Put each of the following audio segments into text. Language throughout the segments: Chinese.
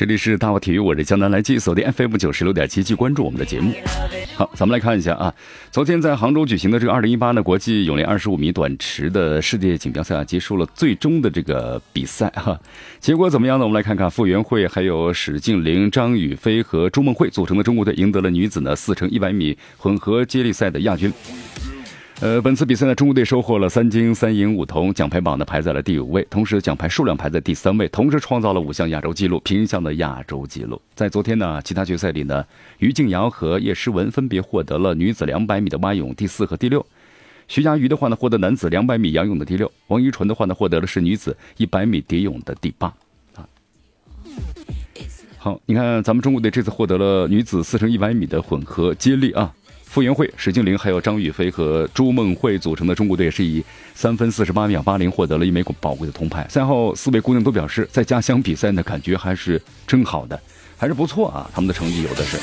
这里是大话体育，我是江南来记，锁定 FM 九十六点七，继续关注我们的节目。好，咱们来看一下啊，昨天在杭州举行的这个二零一八的国际泳联二十五米短池的世界锦标赛啊，结束了最终的这个比赛哈。结果怎么样呢？我们来看看傅园慧、还有史静玲、张雨霏和朱梦慧组成的中国队赢得了女子呢四乘一百米混合接力赛的亚军。呃，本次比赛呢，中国队收获了三金三银五铜，奖牌榜呢排在了第五位，同时奖牌数量排在第三位，同时创造了五项亚洲纪录，平项的亚洲纪录。在昨天呢，其他决赛里呢，于静瑶和叶诗文分别获得了女子两百米的蛙泳第四和第六，徐嘉余的话呢，获得男子两百米仰泳的第六，王一纯的话呢，获得的是女子一百米蝶泳的第八。啊，好，你看咱们中国队这次获得了女子四乘一百米的混合接力啊。傅园慧、史静玲还有张雨霏和朱梦慧组成的中国队是以三分四十八秒八零获得了一枚宝贵的铜牌。赛后，四位姑娘都表示，在家乡比赛呢，感觉还是真好的，还是不错啊。他们的成绩有的是。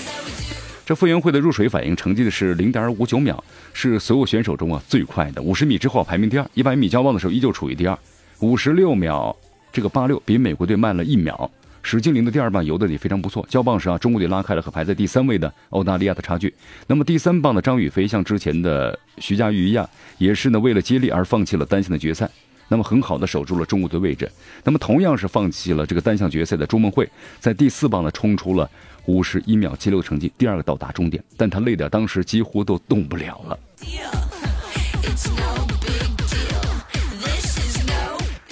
这傅园慧的入水反应成绩的是零点五九秒，是所有选手中啊最快的。五十米之后排名第二，一百米交棒的时候依旧处于第二，五十六秒这个八六比美国队慢了一秒。史静玲的第二棒游的也非常不错，交棒时啊，中国队拉开了和排在第三位的澳大利亚的差距。那么第三棒的张雨霏像之前的徐嘉余一样，也是呢为了接力而放弃了单项的决赛，那么很好的守住了中国队位置。那么同样是放弃了这个单项决赛的朱梦慧，在第四棒呢冲出了五十一秒七六的成绩，第二个到达终点，但她累的当时几乎都动不了了。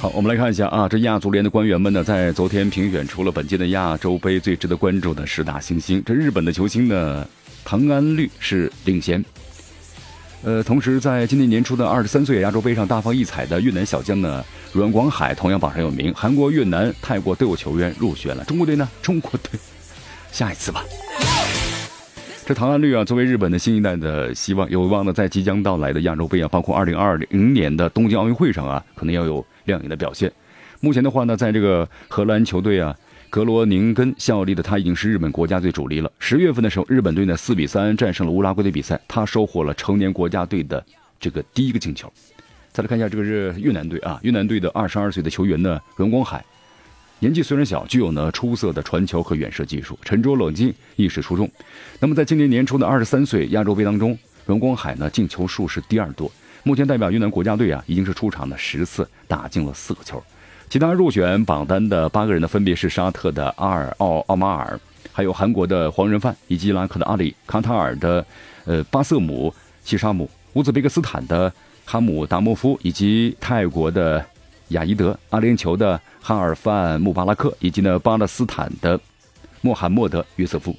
好，我们来看一下啊，这亚足联的官员们呢，在昨天评选出了本届的亚洲杯最值得关注的十大新星。这日本的球星呢，唐安绿是领衔。呃，同时在今年年初的二十三岁亚洲杯上大放异彩的越南小将呢，阮广海同样榜上有名。韩国、越南、泰国都有球员入选了。中国队呢？中国队，下一次吧。这唐安绿啊，作为日本的新一代的希望，有望呢在即将到来的亚洲杯啊，包括二零二零年的东京奥运会上啊，可能要有。亮眼的表现。目前的话呢，在这个荷兰球队啊，格罗宁根效力的他已经是日本国家队主力了。十月份的时候，日本队呢四比三战胜了乌拉圭的比赛，他收获了成年国家队的这个第一个进球。再来看一下这个是越南队啊，越南队的二十二岁的球员呢荣光海，年纪虽然小，具有呢出色的传球和远射技术，沉着冷静，意识出众。那么在今年年初的二十三岁亚洲杯当中，荣光海呢进球数是第二多。目前代表越南国家队啊，已经是出场了十次，打进了四个球。其他入选榜单的八个人呢，分别是沙特的阿尔奥奥马尔，还有韩国的黄仁范，以及伊拉克的阿里，卡塔尔的呃巴瑟姆西沙姆，乌兹别克斯坦的哈姆达莫夫，以及泰国的亚伊德，阿联酋的哈尔范穆巴拉克，以及呢巴勒斯坦的穆罕默德约瑟夫。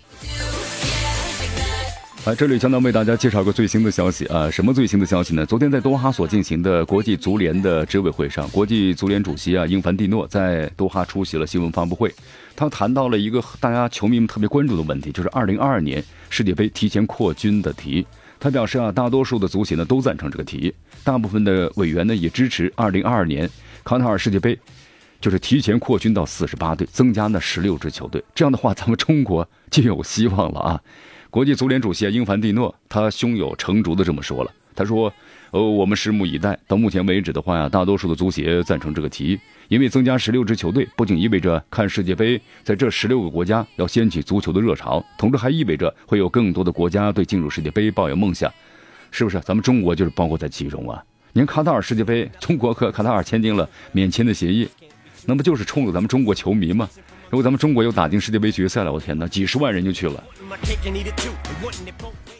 啊，这里将能为大家介绍个最新的消息啊！什么最新的消息呢？昨天在多哈所进行的国际足联的执委会上，国际足联主席啊英凡蒂诺在多哈出席了新闻发布会。他谈到了一个大家球迷们特别关注的问题，就是2022年世界杯提前扩军的提。他表示啊，大多数的足协呢都赞成这个提，大部分的委员呢也支持2022年卡塔尔世界杯就是提前扩军到48队，增加那16支球队。这样的话，咱们中国就有希望了啊！国际足联主席英凡蒂诺，他胸有成竹的这么说了。他说：“呃，我们拭目以待。到目前为止的话呀，大多数的足协赞成这个提议，因为增加十六支球队，不仅意味着看世界杯在这十六个国家要掀起足球的热潮，同时还意味着会有更多的国家对进入世界杯抱有梦想，是不是？咱们中国就是包括在其中啊。您卡塔尔世界杯，中国和卡塔尔签订了免签的协议，那不就是冲着咱们中国球迷吗？”如果咱们中国又打进世界杯决赛了，我天哪，几十万人就去了。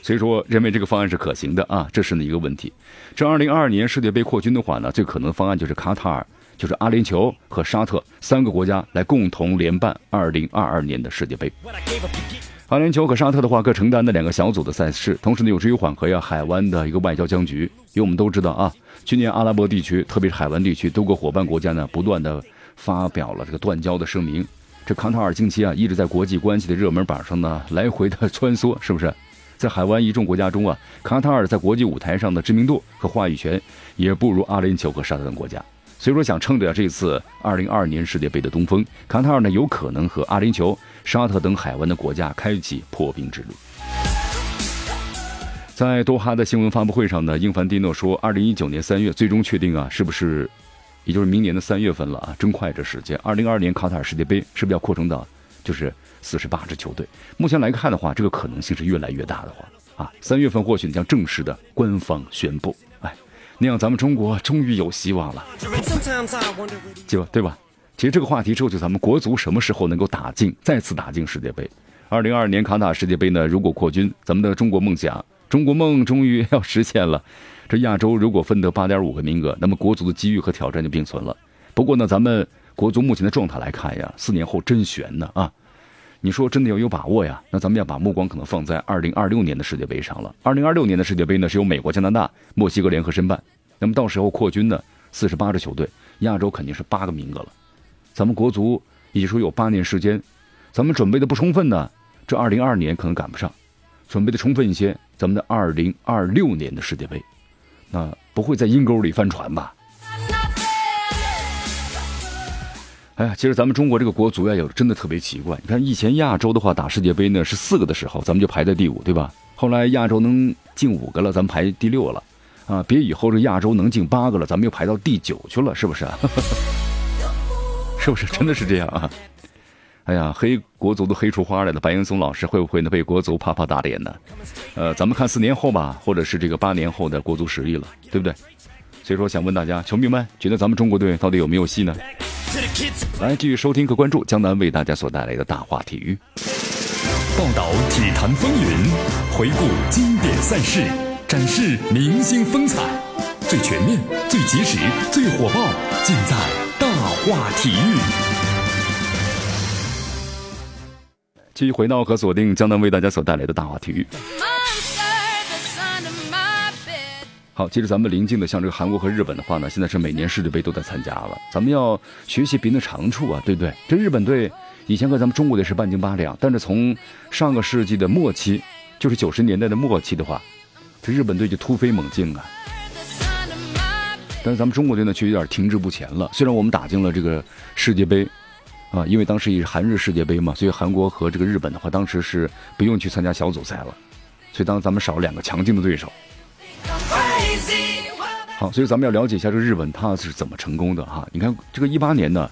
所以说，认为这个方案是可行的啊，这是呢一个问题。这二零二二年世界杯扩军的话呢，最可能的方案就是卡塔尔、就是阿联酋和沙特三个国家来共同联办二零二二年的世界杯。阿联酋和沙特的话各承担的两个小组的赛事，同时呢有助于缓和呀海湾的一个外交僵局。因为我们都知道啊，去年阿拉伯地区，特别是海湾地区多个伙伴国家呢，不断的发表了这个断交的声明。这卡塔尔近期啊，一直在国际关系的热门榜上呢来回的穿梭，是不是？在海湾一众国家中啊，卡塔尔在国际舞台上的知名度和话语权也不如阿联酋和沙特等国家。所以说，想趁着这次2022年世界杯的东风，卡塔尔呢有可能和阿联酋、沙特等海湾的国家开启破冰之旅。在多哈的新闻发布会上呢，英凡蒂诺说，2019年3月最终确定啊，是不是，也就是明年的三月份了啊？真快这时间，2022年卡塔尔世界杯是不是要扩成到就是48支球队？目前来看的话，这个可能性是越来越大的话啊，三月份或许将正式的官方宣布。哎那样，咱们中国终于有希望了，就对吧？其实这个话题之后，就咱们国足什么时候能够打进，再次打进世界杯？二零二二年卡塔尔世界杯呢？如果扩军，咱们的中国梦想、中国梦终于要实现了。这亚洲如果分得八点五个名额，那么国足的机遇和挑战就并存了。不过呢，咱们国足目前的状态来看呀，四年后真悬呢啊！你说真的要有把握呀？那咱们要把目光可能放在二零二六年的世界杯上了。二零二六年的世界杯呢，是由美国、加拿大、墨西哥联合申办。那么到时候扩军呢，四十八支球队，亚洲肯定是八个名额了。咱们国足也说有八年时间，咱们准备的不充分呢，这二零二二年可能赶不上。准备的充分一些，咱们的二零二六年的世界杯，那不会在阴沟里翻船吧？哎呀，其实咱们中国这个国足呀，有真的特别奇怪。你看以前亚洲的话打世界杯呢是四个的时候，咱们就排在第五，对吧？后来亚洲能进五个了，咱们排第六了，啊，别以后这亚洲能进八个了，咱们又排到第九去了，是不是？是不是真的是这样啊？哎呀，黑国足都黑出花来了，白岩松老师会不会呢被国足啪啪打脸呢？呃，咱们看四年后吧，或者是这个八年后的国足实力了，对不对？所以说想问大家，球迷们觉得咱们中国队到底有没有戏呢？来继续收听和关注江南为大家所带来的大话体育，报道体坛风云，回顾经典赛事，展示明星风采，最全面、最及时、最火爆，尽在大话体育。继续回到和锁定江南为大家所带来的大话体育。好，接着咱们临近的像这个韩国和日本的话呢，现在是每年世界杯都在参加了。咱们要学习别人的长处啊，对不对？这日本队以前和咱们中国队是半斤八两，但是从上个世纪的末期，就是九十年代的末期的话，这日本队就突飞猛进啊。但是咱们中国队呢，却有点停滞不前了。虽然我们打进了这个世界杯，啊，因为当时也是韩日世界杯嘛，所以韩国和这个日本的话，当时是不用去参加小组赛了，所以当咱们少了两个强劲的对手。好，所以咱们要了解一下这个日本他是怎么成功的哈？你看这个一八年呢，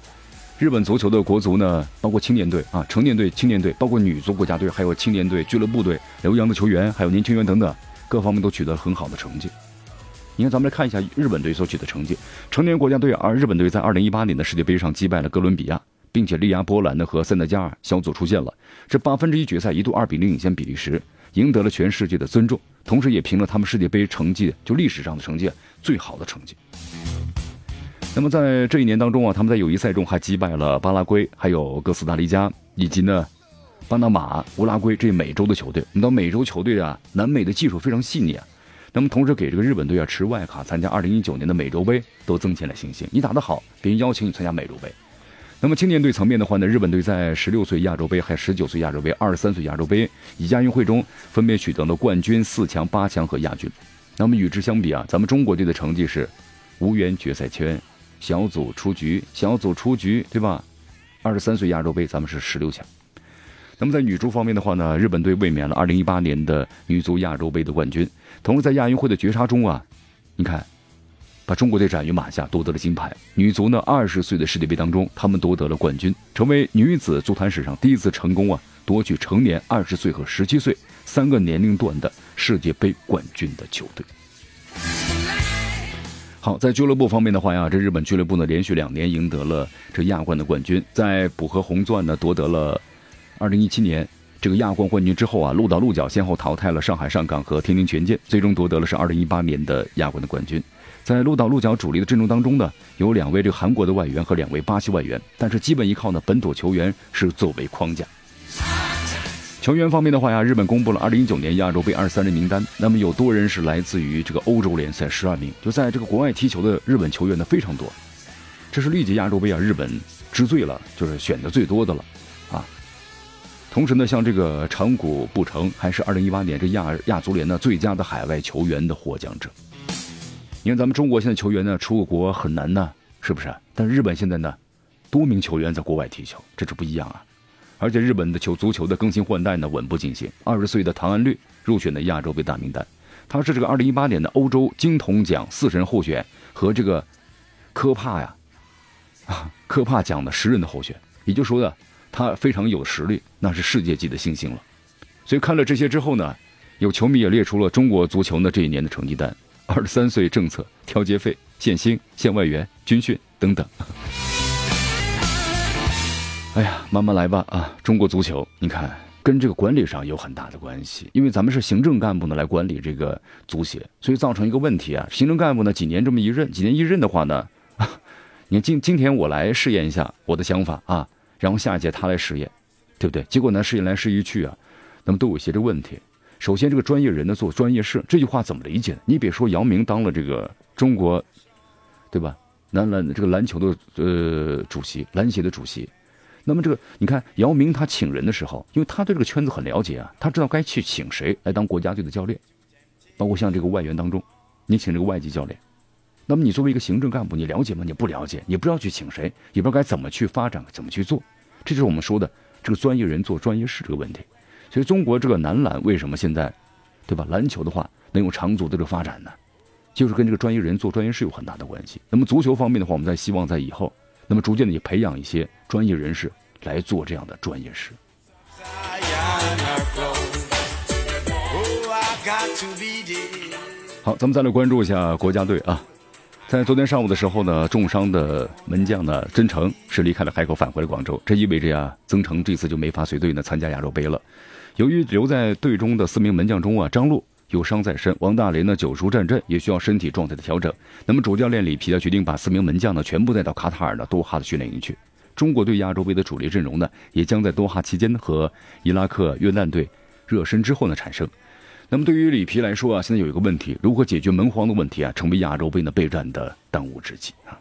日本足球的国足呢，包括青年队啊、成年队、青年队，包括女足国家队，还有青年队、俱乐部队、留洋的球员，还有年轻员等等，各方面都取得很好的成绩。你看，咱们来看一下日本队所取得成绩。成年国家队，而日本队在二零一八年的世界杯上击败了哥伦比亚，并且力压波兰的和塞内加尔，小组出现了。这八分之一决赛一度二比零领先比利时，赢得了全世界的尊重。同时也凭了他们世界杯成绩，就历史上的成绩最好的成绩。那么在这一年当中啊，他们在友谊赛中还击败了巴拉圭、还有哥斯达黎加以及呢巴拿马、乌拉圭这美洲的球队。你到美洲球队啊，南美的技术非常细腻啊。那么同时给这个日本队啊持外卡参加二零一九年的美洲杯都增添了信心。你打得好，别人邀请你参加美洲杯。那么青年队层面的话呢，日本队在十六岁亚洲杯、还十九岁亚洲杯、二十三岁亚洲杯以亚运会中分别取得了冠军、四强、八强和亚军。那么与之相比啊，咱们中国队的成绩是无缘决赛圈、小组出局、小组出局，对吧？二十三岁亚洲杯咱们是十六强。那么在女足方面的话呢，日本队卫冕了二零一八年的女足亚洲杯的冠军，同时在亚运会的绝杀中啊，你看。把中国队斩于马下，夺得了金牌。女足呢，二十岁的世界杯当中，他们夺得了冠军，成为女子足坛史上第一次成功啊夺取成年二十岁和十七岁三个年龄段的世界杯冠军的球队。好，在俱乐部方面的话呀，这日本俱乐部呢连续两年赢得了这亚冠的冠军，在浦和红钻呢夺得了二零一七年这个亚冠冠军之后啊，鹿岛鹿角先后淘汰了上海上港和天津权健，最终夺得了是二零一八年的亚冠的冠军。在鹿岛鹿角主力的阵容当中呢，有两位这个韩国的外援和两位巴西外援，但是基本依靠呢本土球员是作为框架。球员方面的话呀，日本公布了2019年亚洲杯23人名单，那么有多人是来自于这个欧洲联赛12名，就在这个国外踢球的日本球员呢非常多，这是历届亚洲杯啊日本之最了，就是选的最多的了，啊。同时呢，像这个长谷部诚还是二零一八年这亚亚足联呢最佳的海外球员的获奖者。你看咱们中国现在球员呢出个国很难呢，是不是？但日本现在呢，多名球员在国外踢球，这是不一样啊。而且日本的球足球的更新换代呢稳步进行。二十岁的唐安绿入选的亚洲杯大名单，他是这个二零一八年的欧洲金童奖四神候选和这个科帕呀啊科帕奖的十人的候选，也就是说呢，他非常有实力，那是世界级的新星了。所以看了这些之后呢，有球迷也列出了中国足球呢这一年的成绩单。二十三岁政策、调节费、限薪、限外援、军训等等。哎呀，慢慢来吧啊！中国足球，你看跟这个管理上有很大的关系，因为咱们是行政干部呢来管理这个足协，所以造成一个问题啊。行政干部呢几年这么一任，几年一任的话呢，你看今今天我来试验一下我的想法啊，然后下一届他来试验，对不对？结果呢试验来试一去啊，那么都有些这问题。首先，这个专业人呢做专业事，这句话怎么理解呢？你别说姚明当了这个中国，对吧？男篮这个篮球的呃主席，篮协的主席。那么这个你看，姚明他请人的时候，因为他对这个圈子很了解啊，他知道该去请谁来当国家队的教练。包括像这个外援当中，你请这个外籍教练，那么你作为一个行政干部，你了解吗？你不了解，你不知道去请谁，也不知道该怎么去发展，怎么去做。这就是我们说的这个专业人做专业事这个问题。所以中国这个男篮为什么现在，对吧？篮球的话能有长足的这个发展呢？就是跟这个专业人做专业事有很大的关系。那么足球方面的话，我们在希望在以后，那么逐渐的也培养一些专业人士来做这样的专业事。好，咱们再来关注一下国家队啊。在昨天上午的时候呢，重伤的门将呢曾诚是离开了海口，返回了广州。这意味着呀，曾诚这次就没法随队呢参加亚洲杯了。由于留在队中的四名门将中啊，张璐有伤在身，王大雷呢久疏战阵，也需要身体状态的调整。那么主教练里皮呢决定把四名门将呢全部带到卡塔尔的多哈的训练营去。中国队亚洲杯的主力阵容呢，也将在多哈期间和伊拉克、约旦队热身之后呢产生。那么对于里皮来说啊，现在有一个问题，如何解决门皇的问题啊，成为亚洲杯呢备战的当务之急啊。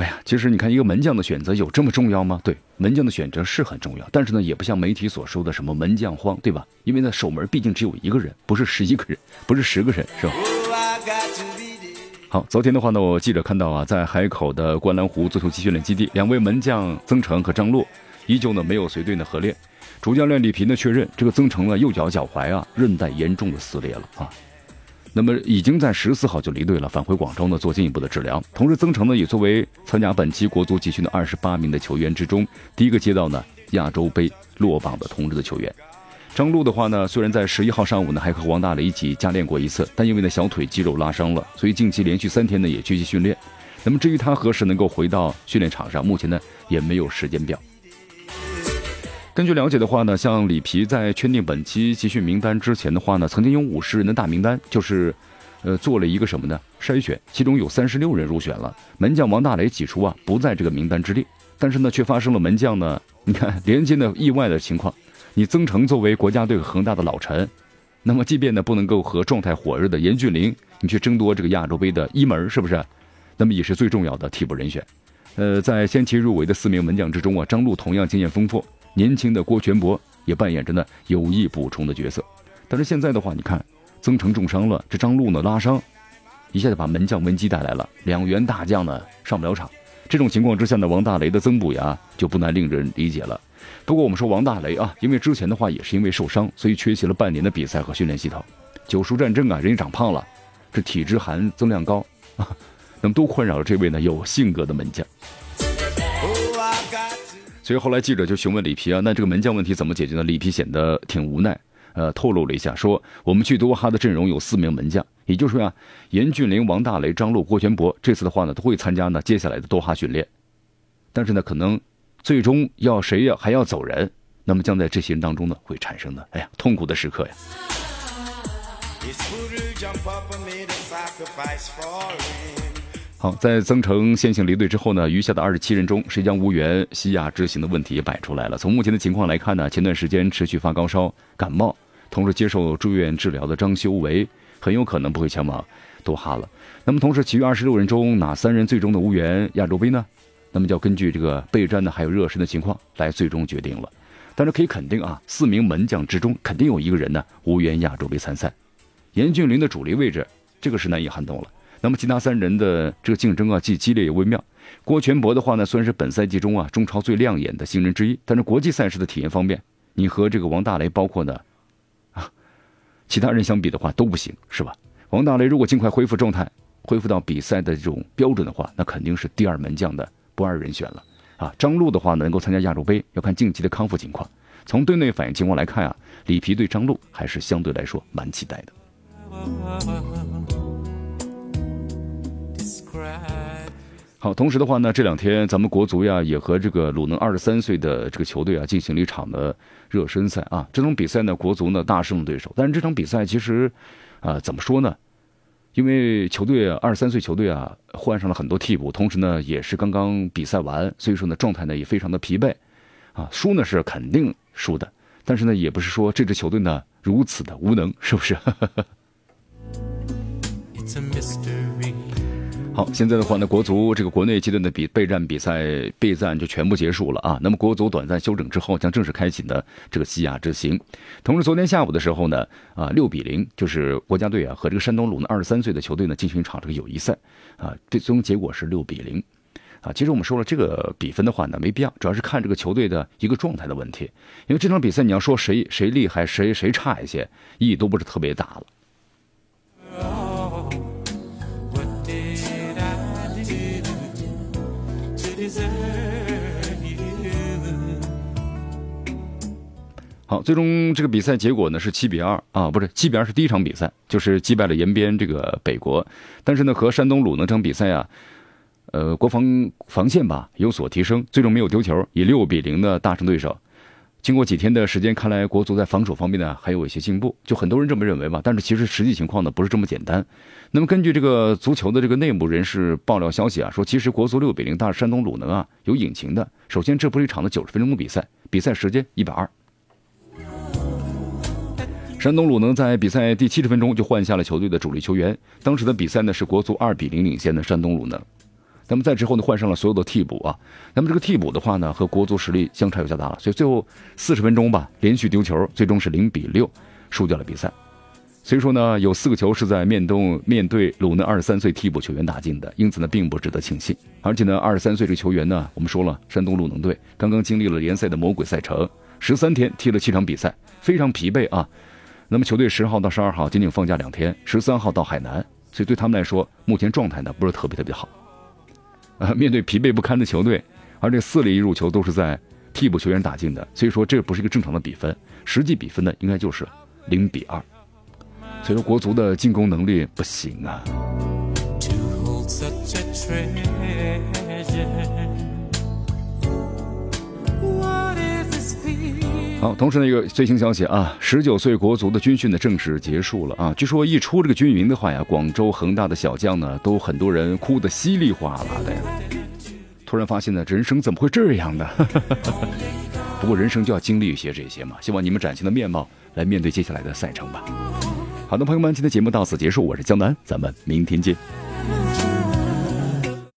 哎呀，其实你看一个门将的选择有这么重要吗？对，门将的选择是很重要，但是呢，也不像媒体所说的什么门将荒，对吧？因为呢，守门毕竟只有一个人，不是十一个人，不是十个人，是吧？好，昨天的话呢，我记者看到啊，在海口的观澜湖足球集训练基地，两位门将曾诚和张洛依旧呢没有随队呢合练。主教练李平呢确认，这个曾诚呢右脚脚踝啊韧带严重的撕裂了啊，那么已经在十四号就离队了，返回广州呢做进一步的治疗。同时，曾诚呢也作为参加本期国足集训的二十八名的球员之中，第一个接到呢亚洲杯落榜的通知的球员。张璐的话呢，虽然在十一号上午呢还和王大雷一起加练过一次，但因为呢小腿肌肉拉伤了，所以近期连续三天呢也缺席训练。那么至于他何时能够回到训练场上，目前呢也没有时间表。根据了解的话呢，像里皮在确定本期集训名单之前的话呢，曾经有五十人的大名单，就是，呃，做了一个什么呢？筛选，其中有三十六人入选了。门将王大雷起初啊不在这个名单之列，但是呢，却发生了门将呢，你看连接的意外的情况。你曾诚作为国家队恒大的老臣，那么即便呢不能够和状态火热的严俊凌，你去争夺这个亚洲杯的一门，是不是？那么也是最重要的替补人选。呃，在先期入围的四名门将之中啊，张璐同样经验丰富。年轻的郭全博也扮演着呢有意补充的角色，但是现在的话，你看曾诚重伤了，这张璐呢拉伤，一下子把门将文基带来了，两员大将呢上不了场。这种情况之下呢，王大雷的增补呀就不难令人理解了。不过我们说王大雷啊，因为之前的话也是因为受伤，所以缺席了半年的比赛和训练系统。九叔战争啊，人也长胖了，这体质含增量高啊，那么都困扰了这位呢有性格的门将。所以后来记者就询问里皮啊，那这个门将问题怎么解决呢？里皮显得挺无奈，呃，透露了一下，说我们去多哈的阵容有四名门将，也就是说啊，严俊凌、王大雷、张璐、郭全博这次的话呢都会参加呢接下来的多哈训练，但是呢，可能最终要谁要还要走人，那么将在这些人当中呢会产生的，哎呀，痛苦的时刻呀。好，在曾诚先行离队之后呢，余下的二十七人中，谁将无缘西亚之行的问题也摆出来了。从目前的情况来看呢，前段时间持续发高烧、感冒，同时接受住院治疗的张修为很有可能不会前往多哈了。那么，同时其余二十六人中，哪三人最终的无缘亚洲杯呢？那么就要根据这个备战的还有热身的情况来最终决定了。但是可以肯定啊，四名门将之中肯定有一个人呢无缘亚洲杯参赛。严俊林的主力位置，这个是难以撼动了。那么其他三人的这个竞争啊，既激烈又微妙。郭全博的话呢，虽然是本赛季中啊中超最亮眼的新人之一，但是国际赛事的体验方面，你和这个王大雷，包括呢啊其他人相比的话都不行，是吧？王大雷如果尽快恢复状态，恢复到比赛的这种标准的话，那肯定是第二门将的不二人选了啊。张路的话呢，能够参加亚洲杯，要看近期的康复情况。从队内反应情况来看啊，里皮对张路还是相对来说蛮期待的。好，同时的话呢，这两天咱们国足呀也和这个鲁能二十三岁的这个球队啊进行了一场的热身赛啊。这种比赛呢，国足呢大胜对手，但是这场比赛其实，啊，怎么说呢？因为球队二十三岁球队啊换上了很多替补，同时呢也是刚刚比赛完，所以说呢状态呢也非常的疲惫，啊，输呢是肯定输的，但是呢也不是说这支球队呢如此的无能，是不是？好，现在的话呢，国足这个国内阶段的比备战比赛备战就全部结束了啊。那么国足短暂休整之后，将正式开启呢这个西亚之行。同时，昨天下午的时候呢，啊，六比零就是国家队啊和这个山东鲁能二十三岁的球队呢进行一场这个友谊赛啊，最终结果是六比零啊。其实我们说了，这个比分的话呢没必要，主要是看这个球队的一个状态的问题。因为这场比赛你要说谁谁厉害，谁谁差一些，意义都不是特别大了。好，最终这个比赛结果呢是七比二啊，不是七比二是第一场比赛，就是击败了延边这个北国。但是呢，和山东鲁能这场比赛啊，呃，国防防线吧有所提升，最终没有丢球，以六比零的大胜对手。经过几天的时间，看来国足在防守方面呢还有一些进步，就很多人这么认为吧。但是其实实际情况呢不是这么简单。那么根据这个足球的这个内部人士爆料消息啊，说其实国足六比零大山东鲁能啊有隐情的。首先，这不是一场的九十分钟的比赛，比赛时间一百二。山东鲁能在比赛第七十分钟就换下了球队的主力球员。当时的比赛呢是国足二比零领先的山东鲁能。那么在之后呢换上了所有的替补啊。那么这个替补的话呢和国足实力相差有较大了，所以最后四十分钟吧连续丢球，最终是零比六输掉了比赛。所以说呢有四个球是在面东面对鲁能二十三岁替补球员打进的，因此呢并不值得庆幸。而且呢二十三岁这个球员呢我们说了山东鲁能队刚刚经历了联赛的魔鬼赛程，十三天踢了七场比赛，非常疲惫啊。那么球队十号到十二号仅仅放假两天，十三号到海南，所以对他们来说，目前状态呢不是特别特别好。啊，面对疲惫不堪的球队，而这四粒入球都是在替补球员打进的，所以说这不是一个正常的比分，实际比分呢应该就是零比二。所以说国足的进攻能力不行啊。好，同时呢，一个最新消息啊，十九岁国足的军训呢正式结束了啊。据说一出这个军营的话呀，广州恒大的小将呢都很多人哭得稀里哗啦的呀。突然发现呢，人生怎么会这样呢？不过人生就要经历一些这些嘛。希望你们崭新的面貌来面对接下来的赛程吧。好的，朋友们，今天节目到此结束，我是江南，咱们明天见。